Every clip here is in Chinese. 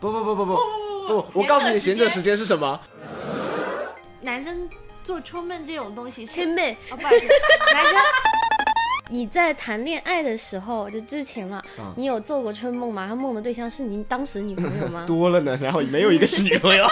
不不不不不不，我告诉你，闲着时间是什么？男生做春梦这种东西是，春梦。哦，不好意思，男生你在谈恋爱的时候，就之前嘛，嗯你有做过春梦吗？他梦的对象是你当时女朋友吗？多了呢，然后没有一个是女朋友。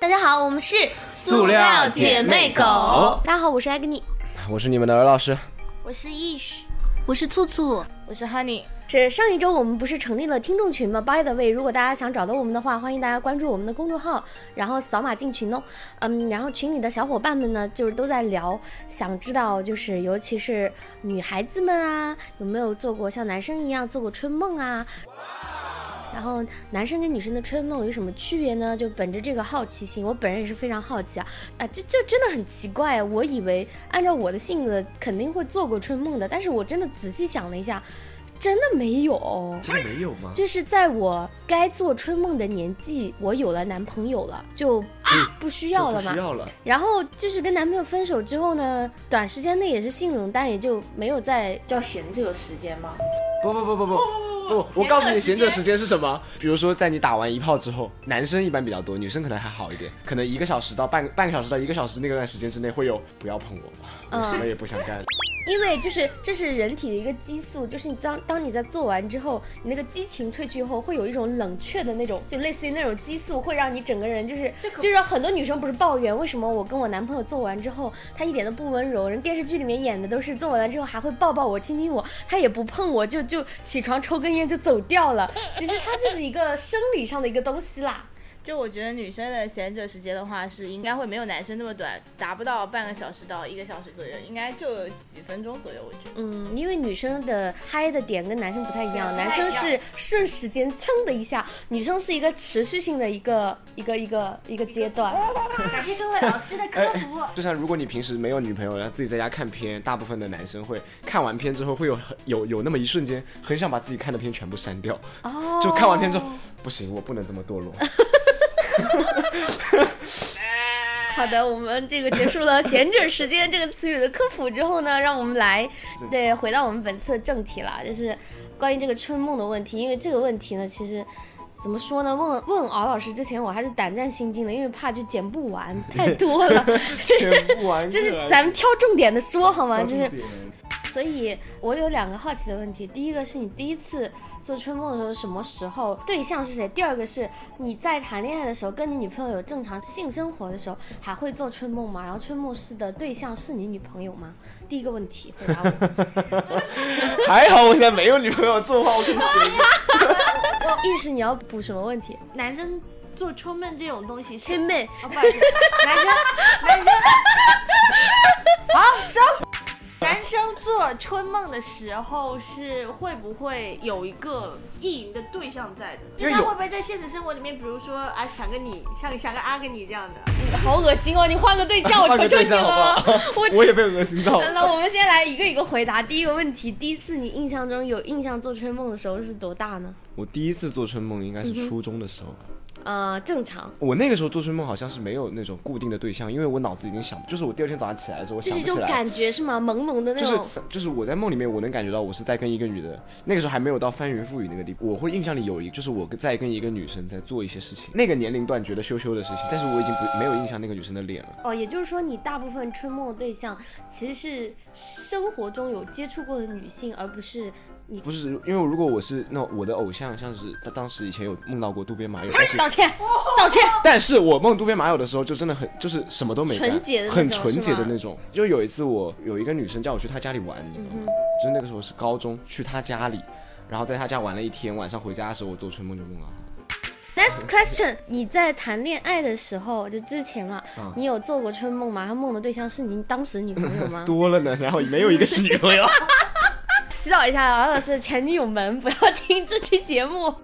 大家好，我们是塑料姐妹狗。大家好，我是艾格尼，我是你们的儿老师，我是 ish，我是醋醋，我是 honey，是上一周我们不是成立了听众群吗？By the way，如果大家想找到我们的话，欢迎大家关注我们的公众号，然后扫码进群哦。嗯，然后群里的小伙伴们呢，就是都在聊，想知道就是尤其是女孩子们啊，有没有做过像男生一样做过春梦啊？然后男生跟女生的春梦有什么区别呢？就本着这个好奇心，我本人也是非常好奇啊啊，就就真的很奇怪啊！我以为按照我的性格肯定会做过春梦的，但是我真的仔细想了一下，真的没有。真的没有吗？就是在我该做春梦的年纪，我有了男朋友了，就不需要了嘛不需。要了。然后就是跟男朋友分手之后呢，短时间内也是性冷淡，也就没有再叫闲着时间吗？不不不不不不，我告诉你，闲着时间是什么？比如说，在你打完一炮之后，男生一般比较多，女生可能还好一点，可能一个小时到半半个小时到一个小时那段时间之内会有不要碰我，我什么也不想干。因为就是这是人体的一个激素，就是你当当你在做完之后，你那个激情褪去后，会有一种冷却的那种，就类似于那种激素，会让你整个人就是就是很多女生不是抱怨为什么我跟我男朋友做完之后，他一点都不温柔，人电视剧里面演的都是做完了之后还会抱抱我、亲亲我，他也不碰我就就起床抽根烟就走掉了。其实它就是一个生理上的一个东西啦。就我觉得女生的闲着时间的话，是应该会没有男生那么短，达不到半个小时到一个小时左右，应该就几分钟左右，我觉得。嗯，因为女生的嗨的点跟男生不太一样，男生是瞬时间蹭的一下，女生是一个持续性的一个一个一个一个阶段。感谢各位老师的科普。就像如果你平时没有女朋友，然后自己在家看片，大部分的男生会看完片之后会有很有有那么一瞬间，很想把自己看的片全部删掉。哦，就看完片之后，不行，我不能这么堕落。好的，我们这个结束了“闲着时间”这个词语的科普之后呢，让我们来对回到我们本次的正题了，就是关于这个春梦的问题。因为这个问题呢，其实怎么说呢？问问敖老师之前，我还是胆战心惊的，因为怕就剪不完，太多了。就是剪不完就是咱们挑重点的说好吗？就是所以，我有两个好奇的问题。第一个是你第一次做春梦的时候什么时候？对象是谁？第二个是你在谈恋爱的时候，跟你女朋友有正常性生活的时候，还会做春梦吗？然后春梦是的对象是你女朋友吗？第一个问题回答我。还好我现在没有女朋友，做的话我可以死。意识你要补什么问题？男生做春梦这种东西是，春梦。哦，不好意思，男生，男生，好收。男生做春梦的时候是会不会有一个意淫的对象在的？就是他会不会在现实生活里面，比如说啊，想个你，像想个阿跟你这样的？好恶心哦！你换个对象，我求求你了。不好？我也被恶心到了。那我们先来一个一个回答。第一个问题，第一次你印象中有印象做春梦的时候是多大呢？我第一次做春梦应该是初中的时候。呃，正常，我那个时候做春梦好像是没有那种固定的对象，因为我脑子已经想，就是我第二天早上起来的时候，我就是一种。感觉是吗？朦胧的那种就是种。就是我在梦里面，我能感觉到我是在跟一个女的，那个时候还没有到翻云覆雨那个地步。我会印象里有一，就是我在跟一个女生在做一些事情，那个年龄段觉得羞羞的事情，但是我已经不没有印象那个女生的脸了。哦，也就是说，你大部分春梦的对象其实是生活中有接触过的女性，而不是你。不是，因为如果我是那我的偶像，像是他当时以前有梦到过渡边麻友，但是道歉，道歉。但是我梦渡边麻友的时候，就真的很就是什么都没干纯洁的很纯洁的那种。就有一次我有一个女生叫我去她家里玩，你知道吗？嗯就是那个时候是高中，去她家里，然后在她家玩了一天，晚上回家的时候我做春梦就梦到她。Next question，你在谈恋爱的时候，就之前嘛，嗯你有做过春梦吗？他梦的对象是你当时女朋友吗？多了呢，然后没有一个是女朋友。祈祷一下王老师前女友们不要听这期节目。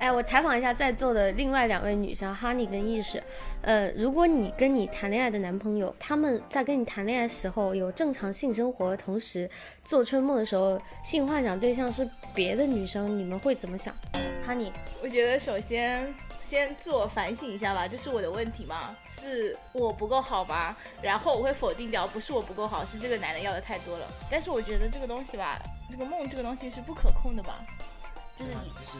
哎，我采访一下在座的另外两位女生哈尼跟意识，呃，如果你跟你谈恋爱的男朋友，他们在跟你谈恋爱时候有正常性生活，同时做春梦的时候，性幻想对象是别的女生，你们会怎么想？哈尼，我觉得首先先自我反省一下吧，这是我的问题吗？是我不够好吗？然后我会否定掉，不是我不够好，是这个男的要的太多了。但是我觉得这个东西吧，这个梦这个东西是不可控的吧，就是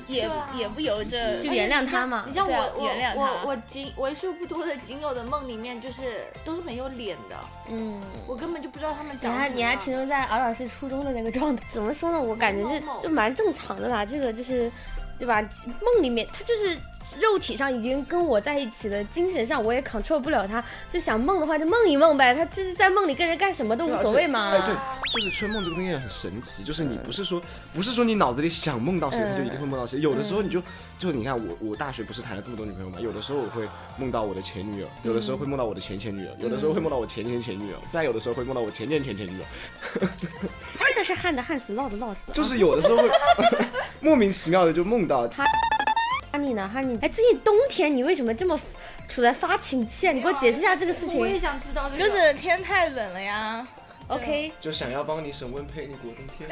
也、啊也不由着就原谅他嘛你。像我原谅他我我我仅为数不多的仅有的梦里面，就是都是没有脸的，嗯，我根本就不知道他们你。还你还停留在敖老师初中的那个状态，怎么说呢？我感觉是就蛮正常的啦，这个就是，对吧？梦里面他就是肉体上已经跟我在一起了，精神上我也 control 不了他，就想梦的话就梦一梦呗，他就是在梦里跟人干什么都无所谓嘛。哎，对，就是春梦这个东西很神奇，就是你不是说不是说你脑子里想梦到谁，嗯你就一定会梦到谁。有的时候你就就你看我我大学不是谈了这么多女朋友嘛，有的时候我会梦到我的前女友，有的时候会梦到我的前前女友，有的时候会梦到我前前前女友，再有的时候会梦到我前前前前女友，真的是旱的旱死，涝的涝死。就是有的时候会 莫名其妙的就梦到他。哈尼呢？哈尼，哎，最近冬天你为什么这么处在发情期啊？你给我解释一下这个事情我也。想知道这个，就是天太冷了呀。OK，就想要帮你省温配你过冬天。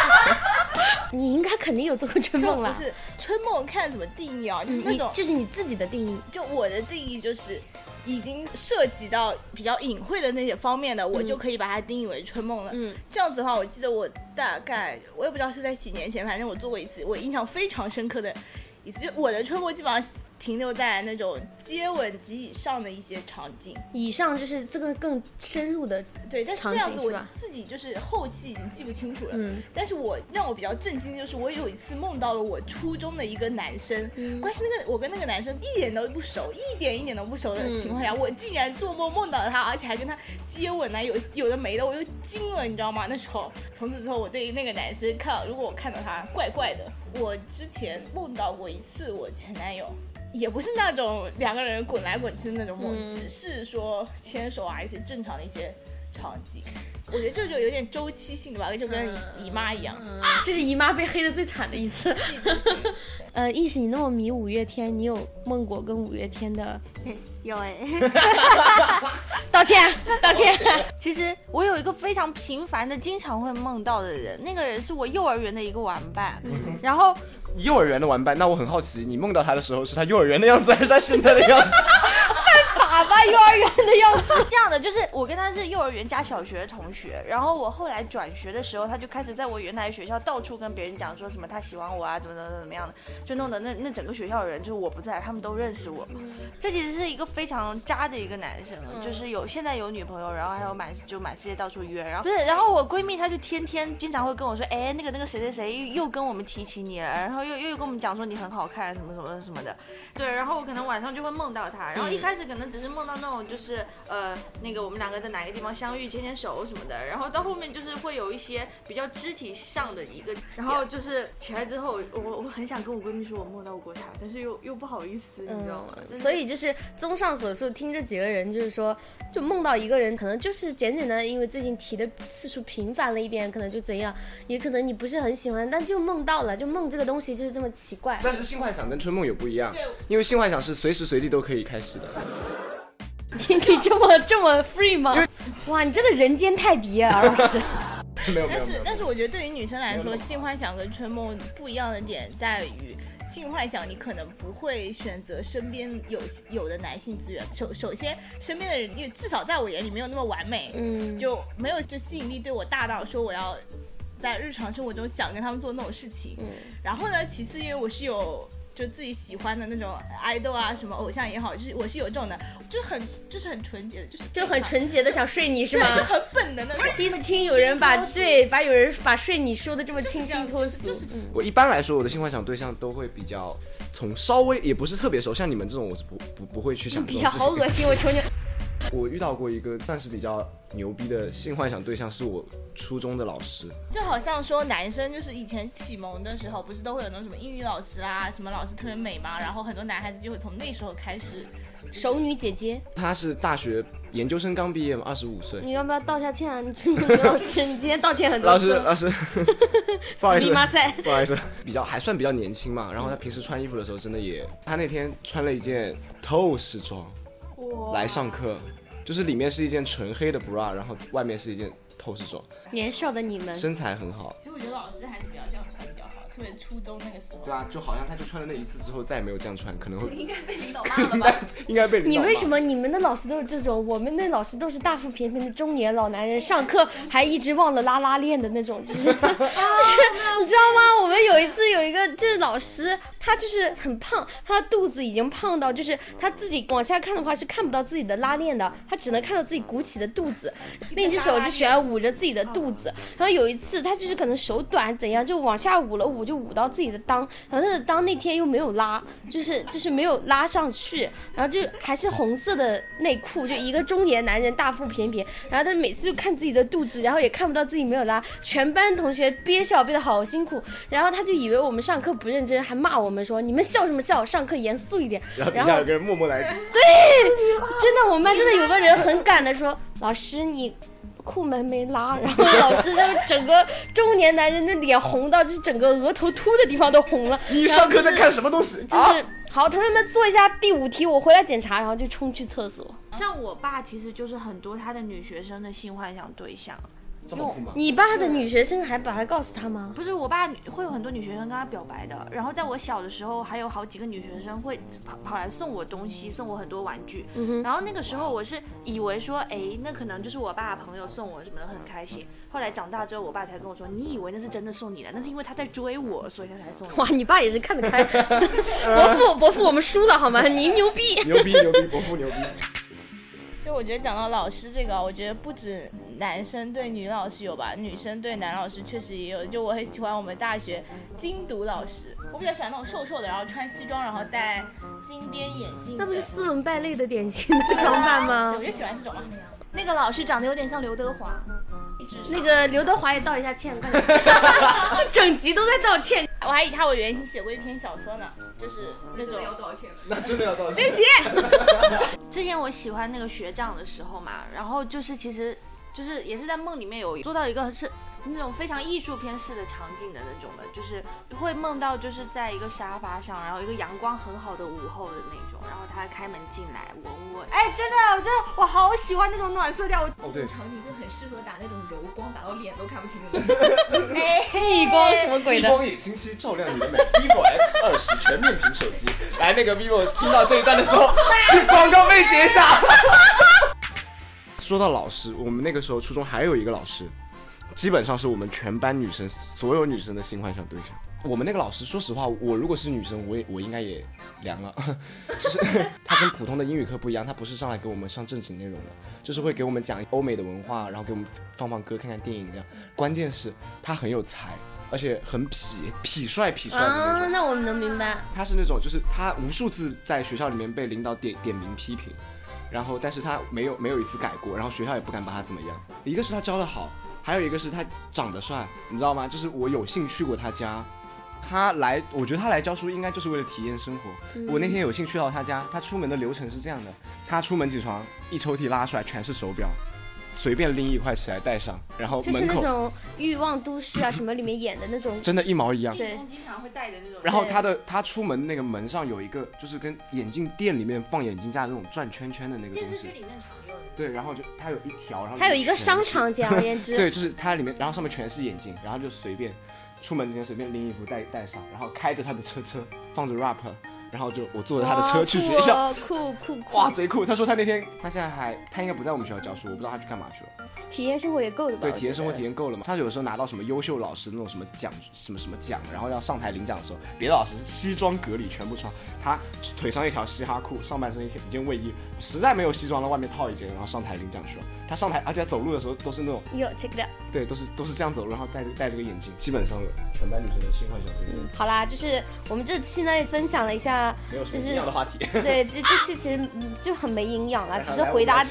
你应该肯定有做过春梦了。就不是春梦看怎么定义啊，就是那你种就是你自己的定义。就我的定义就是，已经涉及到比较隐晦的那些方面的，我就可以把它定义为春梦了。嗯，这样子的话，我记得我大概我也不知道是在几年前，反正我做过一次，我印象非常深刻的一次，就我的春梦基本上停留在那种接吻及以上的一些场景。以上就是这个更深入的，对，但是场那样子我自己就是后期已经记不清楚了。嗯，但是我让我比较震惊，就是我有一次梦到了我初中的一个男生，嗯关系那个我跟那个男生一点都不熟，一点一点都不熟的情嗯况下，我竟然做梦梦到了他，而且还跟他接吻啊，有有的没的，我又惊了，你知道吗？那时候从此之后，我对于那个男生看到，如果我看到他怪怪的，我之前梦到过一次我前男友。也不是那种两个人滚来滚去的那种梦，嗯只是说牵手啊，一些正常的一些场景。我觉得这就有点周期性的吧，就跟姨姨妈一样。这是姨妈被黑的最惨的一次。呃，意识你那么迷五月天，你有梦过跟五月天的？有哎、道歉，道歉。其实我有一个非常频繁的、经常会梦到的人，那个人是我幼儿园的一个玩伴，然后幼儿园的玩伴，那我很好奇，你梦到他的时候是他幼儿园的样子，还是他现在的样子？粑粑幼儿园的样子。这样的，就是我跟他是幼儿园加小学的同学，然后我后来转学的时候，他就开始在我原来的学校到处跟别人讲说什么他喜欢我啊，怎么怎么怎么样的，就弄得那那整个学校的人就是我不在，他们都认识我。这其实是一个非常渣的一个男生，就是有现在有女朋友，然后还有满就满世界到处约，然后不是，然后我闺蜜她就天天经常会跟我说，哎，那个那个谁谁谁又又跟我们提起你了，然后又又跟我们讲说你很好看什么什么什么的，对，然后我可能晚上就会梦到他，然后一开始可能只是梦到那种就是呃那个我们两个在哪个地方相遇牵牵手什么的，然后到后面就是会有一些比较肢体上的一个，然后就是起来之后，我我很想跟我闺蜜说我梦到过她，但是又又不好意思，你知道吗？所以就是综上所述，听这几个人就是说，就梦到一个人，可能就是简简单单，因为最近提的次数频繁了一点，可能就怎样，也可能你不是很喜欢，但就梦到了，就梦这个东西就是这么奇怪。但是性幻想跟春梦有不一样，因为性幻想是随时随地都可以开始的。你你这么这么 free 吗？哇，你真的人间泰迪啊，老师。没有没但是但是我觉得对于女生来说，性幻想跟春梦不一样的点在于，性幻想你可能不会选择身边有有的男性资源。首首先，身边的人，因为至少在我眼里没有那么完美，嗯，就没有就吸引力对我大到说我要在日常生活中想跟他们做那种事情。嗯然后呢，其次因为我是有。就自己喜欢的那种 idol 啊，什么偶像也好，就是我是有这种的，就很就是很纯洁的，就是就很纯洁的想睡你是吗，？就很本能的那种。第一次听有人把对把有人把睡你说的这么清新脱俗，就是嗯我一般来说，我的性幻想对象都会比较从稍微也不是特别熟，像你们这种我是不不不会去想这比较种事情。好恶心，我求你。我遇到过一个算是比较牛逼的性幻想对象，是我初中的老师。就好像说男生就是以前启蒙的时候，不是都会有那种什么英语老师啦，什么老师特别美嘛，然后很多男孩子就会从那时候开始熟女姐姐，她是大学研究生刚毕业嘛，二十五岁。你要不要道下歉啊？你女老师，你今天道歉很多老师，老师，不好意思，不好意思，比较还算比较年轻嘛。然后她平时穿衣服的时候，真的也，她那天穿了一件透视装来上课，就是里面是一件纯黑的 bra，然后外面是一件透视装，年少的你们，身材很好。其实我觉得老师还是不要这样穿比较好，特别初中那个时候。对啊，就好像他就穿了那一次之后再也没有这样穿，可能会 应该被领导骂了吧？应该被领导骂你为什么你们的老师都是这种，我们那老师都是大腹便便的中年老男人，上课还一直忘了拉拉链的那种，就是 就是你知道吗？我们有一次有一个就是老师，他就是很胖，他的肚子已经胖到就是他自己往下看的话是看不到自己的拉链的，他只能看到自己鼓起的肚子，另一只手就喜欢捂着自己的肚子。然后有一次他就是可能手短怎样，就往下捂了捂，就捂到自己的裆，然后他的裆那天又没有拉，就是就是没有拉上去，然后就还是红色的内裤，就一个中年男人大腹便便，然后他每次就看自己的肚子，然后也看不到自己没有拉，全班同学憋笑憋得好辛苦，然后他就以为我们上课不认真，还骂我们说你们笑什么笑，上课严肃一点。然后下有个人默默来，对真的，我们班真的有个人很敢的说，老师你。裤门没拉，然后老师就整个中年男人的脸红到，就是整个额头秃的地方都红了。你上课在看什么东西？就啊是好，同学们做一下第五题，我回来检查，然后就冲去厕所。像我爸其实就是很多他的女学生的性幻想对象。这么酷吗？你爸的女学生还把他告诉他吗？不是我爸会有很多女学生跟他表白的，然后在我小的时候，还有好几个女学生会跑跑来送我东西，送我很多玩具。然后那个时候我是以为说，哎，那可能就是我爸朋友送我什么的，很开心。后来长大之后，我爸才跟我说，你以为那是真的送你的，那是因为他在追我，所以他才送你。哇，你爸也是看得开。伯父，伯父，我们输了好吗？您牛逼。牛逼牛逼，伯父牛逼。就我觉得讲到老师这个，我觉得不止男生对女老师有吧，女生对男老师确实也有。就我很喜欢我们大学精读老师，我比较喜欢那种瘦瘦的，然后穿西装，然后戴金边眼镜。那不是斯文败类的典型的装扮，吗我？就喜欢这种嘛。那个老师长得有点像刘德华，那个刘德华也道一下歉，快点这 整集都在道歉。我还以他为原型写过一篇小说呢，就是那种。要道歉？那真的要道歉。之前我喜欢那个学长的时候嘛，然后就是其实就是也是在梦里面有做到一个是那种非常艺术片式的场景的那种的，就是会梦到就是在一个沙发上，然后一个阳光很好的午后的那种，然后他开门进来吻我，哎，真的，我真的我好喜欢那种暖色调，我哦对，场景就很适合打那种柔光，打到脸都看不清的那种。逆光什么鬼的？激光也清晰照亮你的美，vivo X 二十全面屏手机。来，那个 vivo 听到这一段的时候，广告被截下。说到老师，我们那个时候初中还有一个老师，基本上是我们全班女生所有女生的新幻想对象。我们那个老师，说实话，我如果是女生，我也我应该也凉了。就是他跟普通的英语课不一样，他不是上来给我们上正经内容的，就是会给我们讲欧美的文化，然后给我们放放歌、看看电影这样。关键是他很有才，而且很痞痞帅痞帅的那啊，种。那我们能明白。他是那种，就是他无数次在学校里面被领导点点名批评，然后但是他没有没有一次改过，然后学校也不敢把他怎么样。一个是他教的好，还有一个是他长得帅，你知道吗？就是我有幸去过他家，他来，我觉得他来教书应该就是为了体验生活。我那天有幸去到他家，他出门的流程是这样的：他出门起床，一抽屉拉出来全是手表，随便拎一块起来戴上，然后就是那种欲望都市啊什么里面演的那种，真的一毛一样。对，经常会戴的那种。然后他的他出门那个门上有一个，就是跟眼镜店里面放眼镜架那种转圈圈的那个东西。里面常。对，然后就它有一条，然后它有一个商场，简而言之，对，就是它里面，然后上面全是眼镜，然后就随便出门之前随便拎衣服戴戴上，然后开着他的车车，放着 rap，然后就我坐着他的车去学校，哇酷 酷酷，哇，贼酷！他说他那天他现在还他应该不在我们学校教书，我不知道他去干嘛去了。体验生活也够了吧？对，体验生活体验够了嘛？他有时候拿到什么优秀老师那种什么奖，什么什么奖，然后要上台领奖的时候，别的老师西装革履全部穿，他腿上一条嘻哈裤，上半身一件一件卫衣，实在没有西装了，外面套一件，然后上台领奖去了。他上台，而且走路的时候都是那种，哟，check it out。对，都是都是这样走路，然后戴着戴这个眼镜，基本上全班女生的心幻想对象，好啦，就是我们这期呢也分享了一下，没有什么就是一样的话题。对，这这期其实嗯就很没营养了，只是回答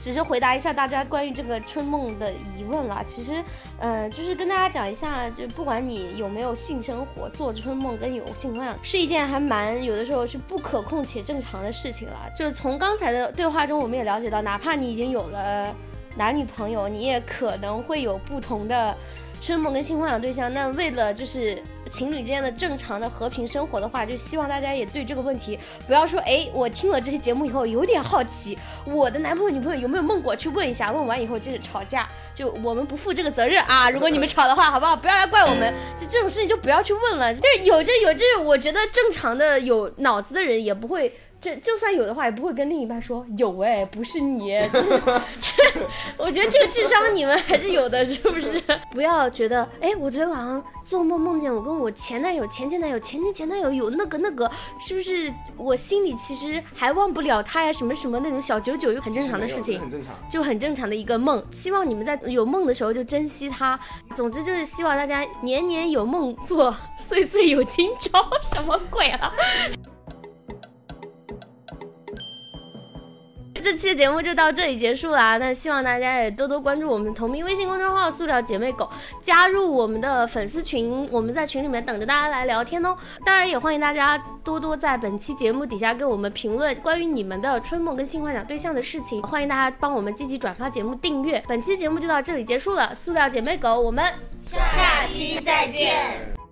只是回答一下大家关于这个春梦的疑问了。其实，呃，就是跟大家讲一下，就不管你有没有性生活，做春梦跟有性幻想是一件还蛮有的时候是不可控且正常的事情了。就是从刚才的对话中，我们也了解到，哪怕你已经有了男女朋友，你也可能会有不同的春梦跟性幻想对象。那为了就是情侣之间的正常的和平生活的话，就希望大家也对这个问题不要说，哎，我听了这期节目以后有点好奇，我的男朋友女朋友有没有梦过？去问一下，问完以后接着吵架，就我们不负这个责任啊！如果你们吵的话，好不好？不要来怪我们，就这种事情就不要去问了。就是有着有这，我觉得正常的有脑子的人也不会。这就算有的话，也不会跟另一半说有哎，不是你，这，我觉得这个智商你们还是有的，是不是？不要觉得哎，我昨天晚上做梦梦见我跟我我前男友、前前男友、前前前男友有那个那个，是不是？我心里其实还忘不了他呀，什么什么那种小九九，又很正常的事情，很正常。就很正常的一个梦。希望你们在有梦的时候就珍惜它。总之就是希望大家年年有梦做，岁岁有今朝，什么鬼啊？这期节目就到这里结束啦。那希望大家也多多关注我们同名微信公众号“塑料姐妹狗”，加入我们的粉丝群，我们在群里面等着大家来聊天哦。当然也欢迎大家多多在本期节目底下给我们评论关于你们的春梦跟性幻想对象的事情。欢迎大家帮我们积极转发节目、订阅。本期节目就到这里结束了，塑料姐妹狗，我们下期再见。